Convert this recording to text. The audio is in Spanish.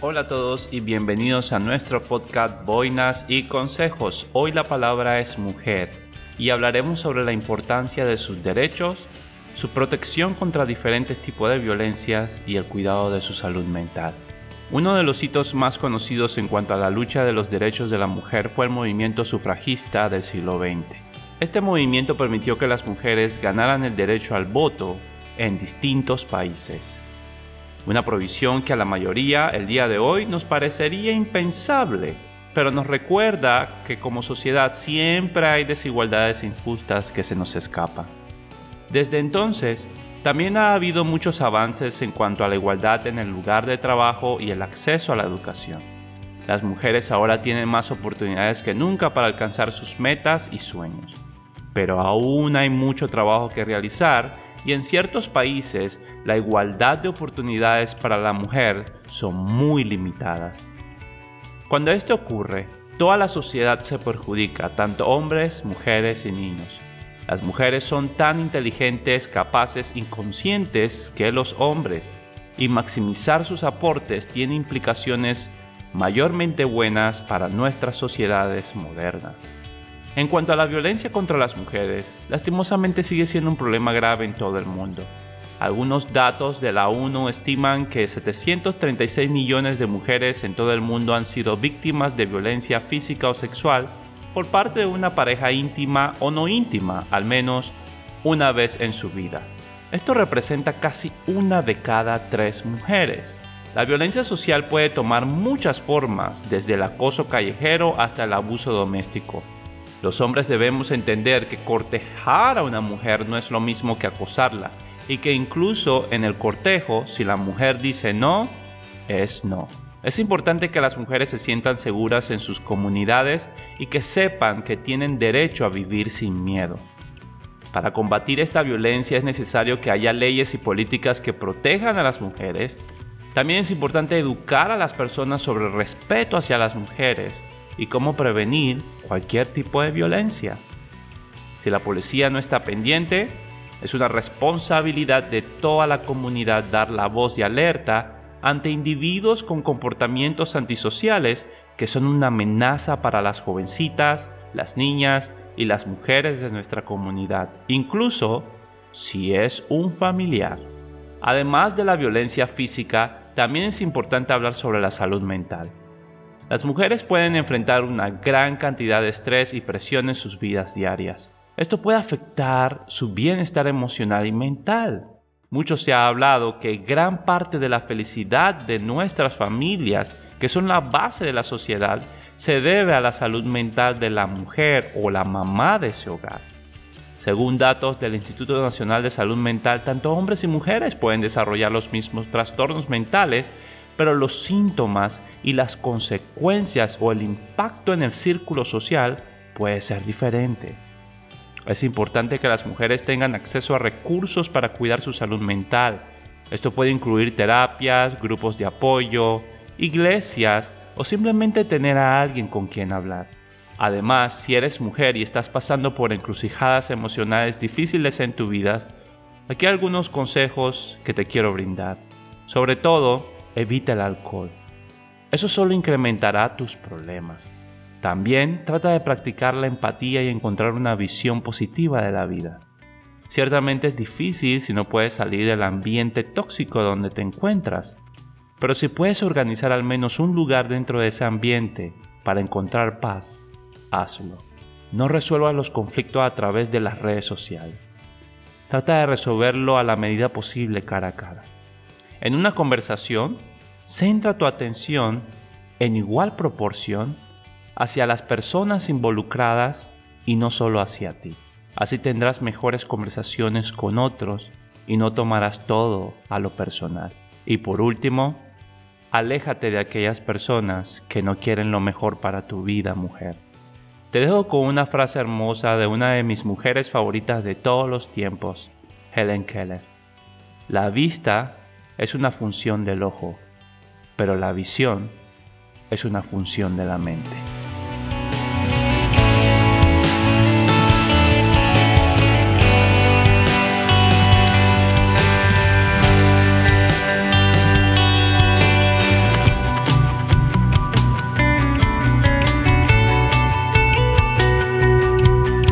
Hola a todos y bienvenidos a nuestro podcast Boinas y Consejos. Hoy la palabra es mujer y hablaremos sobre la importancia de sus derechos, su protección contra diferentes tipos de violencias y el cuidado de su salud mental. Uno de los hitos más conocidos en cuanto a la lucha de los derechos de la mujer fue el movimiento sufragista del siglo XX. Este movimiento permitió que las mujeres ganaran el derecho al voto en distintos países. Una provisión que a la mayoría el día de hoy nos parecería impensable, pero nos recuerda que como sociedad siempre hay desigualdades injustas que se nos escapan. Desde entonces, también ha habido muchos avances en cuanto a la igualdad en el lugar de trabajo y el acceso a la educación. Las mujeres ahora tienen más oportunidades que nunca para alcanzar sus metas y sueños. Pero aún hay mucho trabajo que realizar y en ciertos países la igualdad de oportunidades para la mujer son muy limitadas. Cuando esto ocurre, toda la sociedad se perjudica, tanto hombres, mujeres y niños. Las mujeres son tan inteligentes, capaces y conscientes que los hombres, y maximizar sus aportes tiene implicaciones mayormente buenas para nuestras sociedades modernas. En cuanto a la violencia contra las mujeres, lastimosamente sigue siendo un problema grave en todo el mundo. Algunos datos de la ONU estiman que 736 millones de mujeres en todo el mundo han sido víctimas de violencia física o sexual por parte de una pareja íntima o no íntima, al menos una vez en su vida. Esto representa casi una de cada tres mujeres. La violencia social puede tomar muchas formas, desde el acoso callejero hasta el abuso doméstico. Los hombres debemos entender que cortejar a una mujer no es lo mismo que acosarla y que incluso en el cortejo, si la mujer dice no, es no. Es importante que las mujeres se sientan seguras en sus comunidades y que sepan que tienen derecho a vivir sin miedo. Para combatir esta violencia es necesario que haya leyes y políticas que protejan a las mujeres. También es importante educar a las personas sobre el respeto hacia las mujeres y cómo prevenir cualquier tipo de violencia. Si la policía no está pendiente, es una responsabilidad de toda la comunidad dar la voz de alerta ante individuos con comportamientos antisociales que son una amenaza para las jovencitas, las niñas y las mujeres de nuestra comunidad, incluso si es un familiar. Además de la violencia física, también es importante hablar sobre la salud mental. Las mujeres pueden enfrentar una gran cantidad de estrés y presión en sus vidas diarias. Esto puede afectar su bienestar emocional y mental. Mucho se ha hablado que gran parte de la felicidad de nuestras familias, que son la base de la sociedad, se debe a la salud mental de la mujer o la mamá de ese hogar. Según datos del Instituto Nacional de Salud Mental, tanto hombres y mujeres pueden desarrollar los mismos trastornos mentales, pero los síntomas y las consecuencias o el impacto en el círculo social puede ser diferente. Es importante que las mujeres tengan acceso a recursos para cuidar su salud mental. Esto puede incluir terapias, grupos de apoyo, iglesias o simplemente tener a alguien con quien hablar. Además, si eres mujer y estás pasando por encrucijadas emocionales difíciles en tu vida, aquí hay algunos consejos que te quiero brindar. Sobre todo, evita el alcohol. Eso solo incrementará tus problemas. También trata de practicar la empatía y encontrar una visión positiva de la vida. Ciertamente es difícil si no puedes salir del ambiente tóxico donde te encuentras, pero si puedes organizar al menos un lugar dentro de ese ambiente para encontrar paz, hazlo. No resuelvas los conflictos a través de las redes sociales. Trata de resolverlo a la medida posible cara a cara. En una conversación, centra tu atención en igual proporción hacia las personas involucradas y no solo hacia ti. Así tendrás mejores conversaciones con otros y no tomarás todo a lo personal. Y por último, aléjate de aquellas personas que no quieren lo mejor para tu vida, mujer. Te dejo con una frase hermosa de una de mis mujeres favoritas de todos los tiempos, Helen Keller. La vista es una función del ojo, pero la visión es una función de la mente.